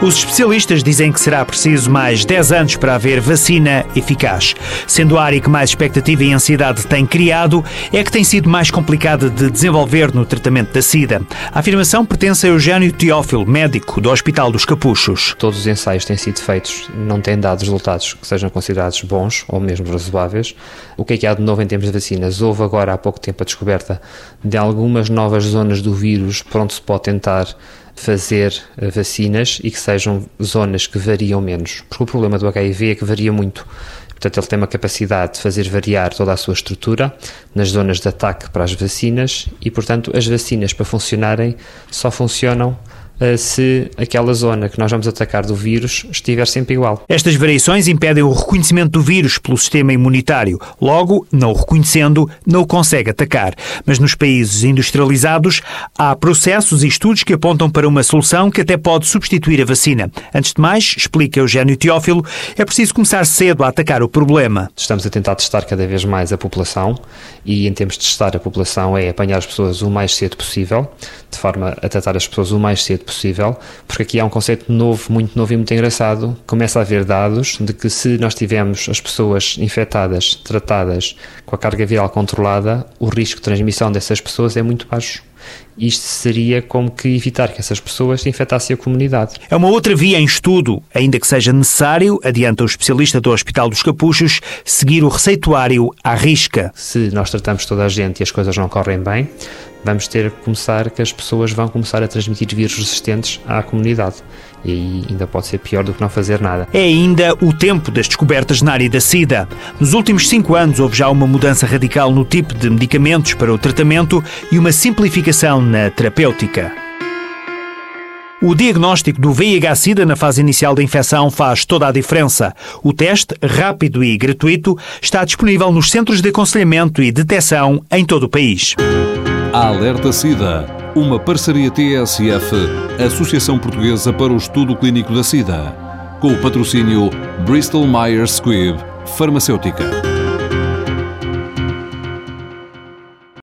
Os especialistas dizem que será preciso mais 10 anos para haver vacina eficaz. Sendo a área que mais expectativa e ansiedade tem criado, é que tem sido mais complicada de desenvolver no tratamento da SIDA. A afirmação pertence a Eugênio Teófilo, médico do Hospital dos Capuchos. Todos os ensaios têm sido feitos, não têm dado resultados que sejam considerados bons ou mesmo razoáveis. O que é que há de novo em termos de vacinas? Houve agora há pouco tempo a descoberta de algumas novas zonas do vírus para onde se pode tentar fazer vacinas e que sejam zonas que variam menos. Porque o problema do HIV é que varia muito. Portanto, ele tem uma capacidade de fazer variar toda a sua estrutura nas zonas de ataque para as vacinas e, portanto, as vacinas para funcionarem só funcionam se aquela zona que nós vamos atacar do vírus estiver sempre igual. Estas variações impedem o reconhecimento do vírus pelo sistema imunitário. Logo, não o reconhecendo, não o consegue atacar. Mas nos países industrializados, há processos e estudos que apontam para uma solução que até pode substituir a vacina. Antes de mais, explica Eugênio Teófilo, é preciso começar cedo a atacar o problema. Estamos a tentar testar cada vez mais a população e, em termos de testar a população, é apanhar as pessoas o mais cedo possível, de forma a tratar as pessoas o mais cedo possível, porque aqui há um conceito novo, muito novo e muito engraçado. Começa a haver dados de que se nós tivermos as pessoas infectadas, tratadas com a carga viral controlada, o risco de transmissão dessas pessoas é muito baixo. Isto seria como que evitar que essas pessoas infectassem a comunidade. É uma outra via em estudo, ainda que seja necessário, adianta o especialista do Hospital dos Capuchos, seguir o receituário à risca. Se nós tratamos toda a gente e as coisas não correm bem, vamos ter que começar que as pessoas vão começar a transmitir vírus resistentes à comunidade. E aí ainda pode ser pior do que não fazer nada. É ainda o tempo das descobertas na área da SIDA. Nos últimos cinco anos houve já uma mudança radical no tipo de medicamentos para o tratamento e uma simplificação na terapêutica. O diagnóstico do VIH-Sida na fase inicial da infecção faz toda a diferença. O teste, rápido e gratuito, está disponível nos centros de aconselhamento e detecção em todo o país. Alerta SIDA, uma parceria TSF, Associação Portuguesa para o Estudo Clínico da SIDA, com o patrocínio Bristol Myers Squibb Farmacêutica.